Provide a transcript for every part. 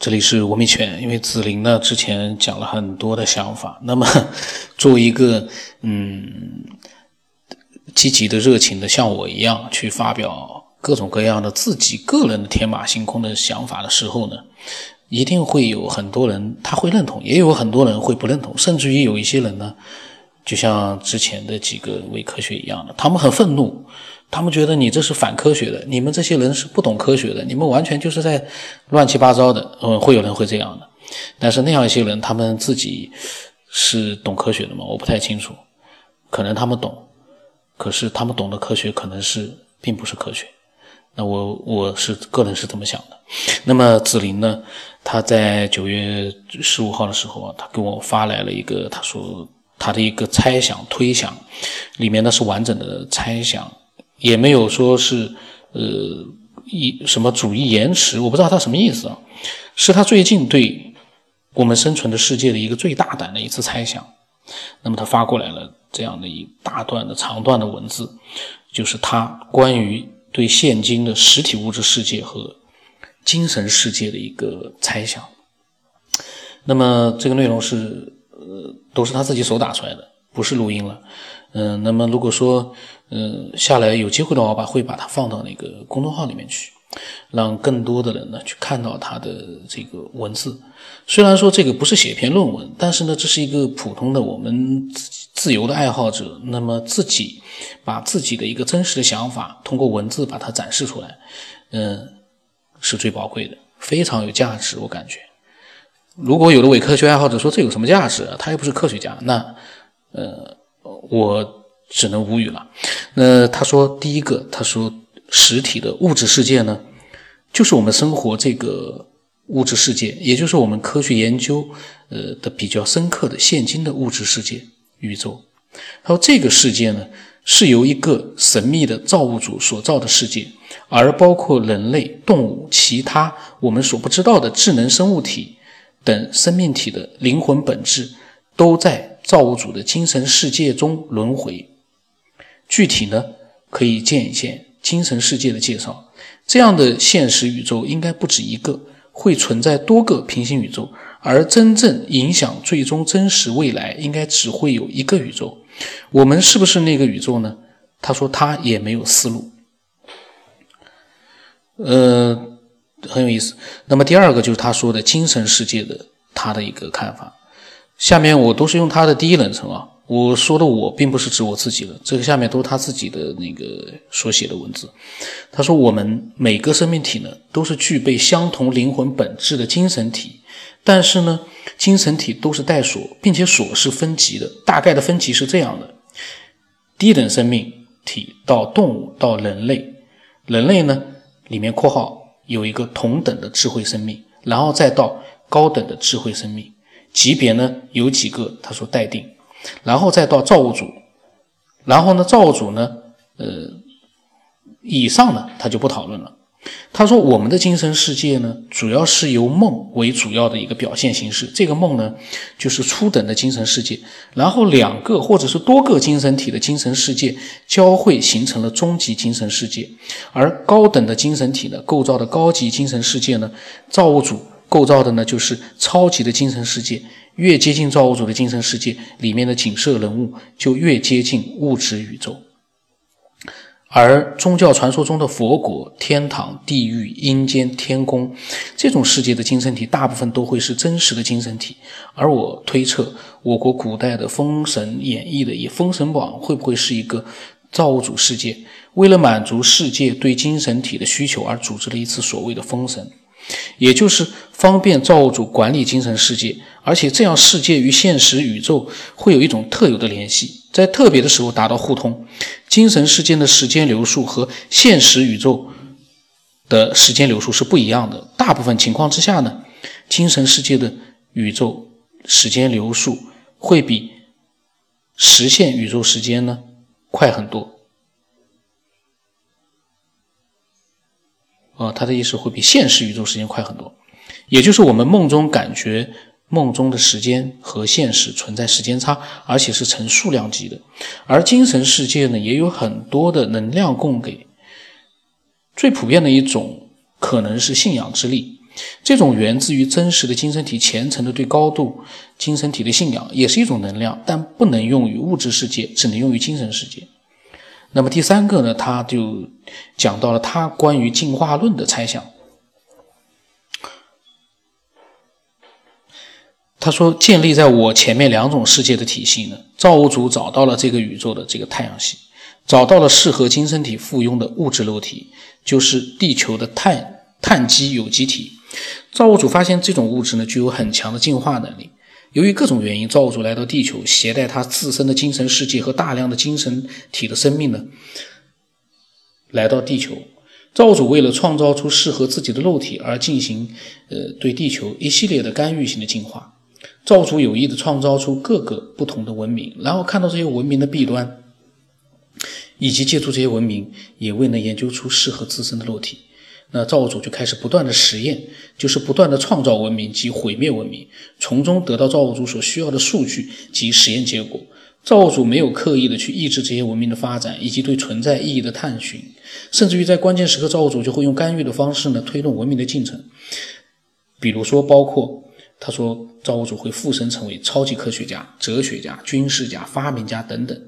这里是吴明犬，因为子林呢之前讲了很多的想法，那么 作为一个嗯积极的、热情的，像我一样去发表各种各样的自己个人的天马行空的想法的时候呢，一定会有很多人他会认同，也有很多人会不认同，甚至于有一些人呢，就像之前的几个伪科学一样的，他们很愤怒。他们觉得你这是反科学的，你们这些人是不懂科学的，你们完全就是在乱七八糟的。嗯，会有人会这样的，但是那样一些人，他们自己是懂科学的吗？我不太清楚，可能他们懂，可是他们懂的科学可能是并不是科学。那我我是个人是这么想的。那么子林呢？他在九月十五号的时候啊，他给我发来了一个，他说他的一个猜想推想，里面呢是完整的猜想。也没有说是，呃，一什么主义延迟，我不知道他什么意思啊？是他最近对我们生存的世界的一个最大胆的一次猜想。那么他发过来了这样的一大段的长段的文字，就是他关于对现今的实体物质世界和精神世界的一个猜想。那么这个内容是，呃，都是他自己手打出来的，不是录音了。嗯，那么如果说，嗯，下来有机会的话，把会把它放到那个公众号里面去，让更多的人呢去看到他的这个文字。虽然说这个不是写篇论文，但是呢，这是一个普通的我们自自由的爱好者，那么自己把自己的一个真实的想法通过文字把它展示出来，嗯，是最宝贵的，非常有价值。我感觉，如果有的伪科学爱好者说这有什么价值？他又不是科学家，那，呃。我只能无语了。那他说，第一个，他说，实体的物质世界呢，就是我们生活这个物质世界，也就是我们科学研究呃的比较深刻的现今的物质世界宇宙。他说，这个世界呢，是由一个神秘的造物主所造的世界，而包括人类、动物、其他我们所不知道的智能生物体等生命体的灵魂本质，都在。造物主的精神世界中轮回，具体呢可以见一见精神世界的介绍。这样的现实宇宙应该不止一个，会存在多个平行宇宙，而真正影响最终真实未来，应该只会有一个宇宙。我们是不是那个宇宙呢？他说他也没有思路。呃，很有意思。那么第二个就是他说的精神世界的他的一个看法。下面我都是用他的第一人称啊，我说的我并不是指我自己的，这个下面都是他自己的那个所写的文字。他说我们每个生命体呢都是具备相同灵魂本质的精神体，但是呢精神体都是带锁，并且锁是分级的。大概的分级是这样的：低等生命体到动物到人类，人类呢里面括号有一个同等的智慧生命，然后再到高等的智慧生命。级别呢有几个？他说待定，然后再到造物主，然后呢造物主呢，呃，以上呢他就不讨论了。他说我们的精神世界呢，主要是由梦为主要的一个表现形式。这个梦呢，就是初等的精神世界，然后两个或者是多个精神体的精神世界交汇形成了终极精神世界，而高等的精神体呢构造的高级精神世界呢，造物主。构造的呢，就是超级的精神世界。越接近造物主的精神世界，里面的景色人物就越接近物质宇宙。而宗教传说中的佛国、天堂、地狱、阴间、天宫这种世界的精神体，大部分都会是真实的精神体。而我推测，我国古代的《封神演义》的以《封神榜》会不会是一个造物主世界，为了满足世界对精神体的需求而组织了一次所谓的封神？也就是方便造物主管理精神世界，而且这样世界与现实宇宙会有一种特有的联系，在特别的时候达到互通。精神世界的时间流速和现实宇宙的时间流速是不一样的。大部分情况之下呢，精神世界的宇宙时间流速会比实现宇宙时间呢快很多。啊，他的意思会比现实宇宙时间快很多，也就是我们梦中感觉梦中的时间和现实存在时间差，而且是成数量级的。而精神世界呢，也有很多的能量供给。最普遍的一种可能是信仰之力，这种源自于真实的精神体虔诚的对高度精神体的信仰，也是一种能量，但不能用于物质世界，只能用于精神世界。那么第三个呢，他就讲到了他关于进化论的猜想。他说，建立在我前面两种世界的体系呢，造物主找到了这个宇宙的这个太阳系，找到了适合精神体附庸的物质肉体，就是地球的碳碳基有机体。造物主发现这种物质呢，具有很强的进化能力。由于各种原因，造物主来到地球，携带他自身的精神世界和大量的精神体的生命呢，来到地球。造物主为了创造出适合自己的肉体而进行，呃，对地球一系列的干预性的进化。造物主有意的创造出各个不同的文明，然后看到这些文明的弊端，以及借助这些文明也未能研究出适合自身的肉体。那造物主就开始不断的实验，就是不断的创造文明及毁灭文明，从中得到造物主所需要的数据及实验结果。造物主没有刻意的去抑制这些文明的发展以及对存在意义的探寻，甚至于在关键时刻，造物主就会用干预的方式呢推动文明的进程。比如说，包括他说造物主会附身成为超级科学家、哲学家、军事家、发明家等等，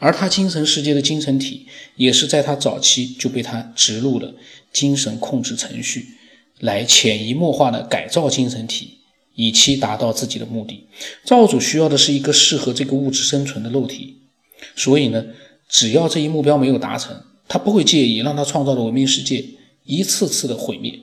而他精神世界的精神体也是在他早期就被他植入了。精神控制程序来潜移默化的改造精神体，以期达到自己的目的。造物主需要的是一个适合这个物质生存的肉体，所以呢，只要这一目标没有达成，他不会介意让他创造的文明世界一次次的毁灭。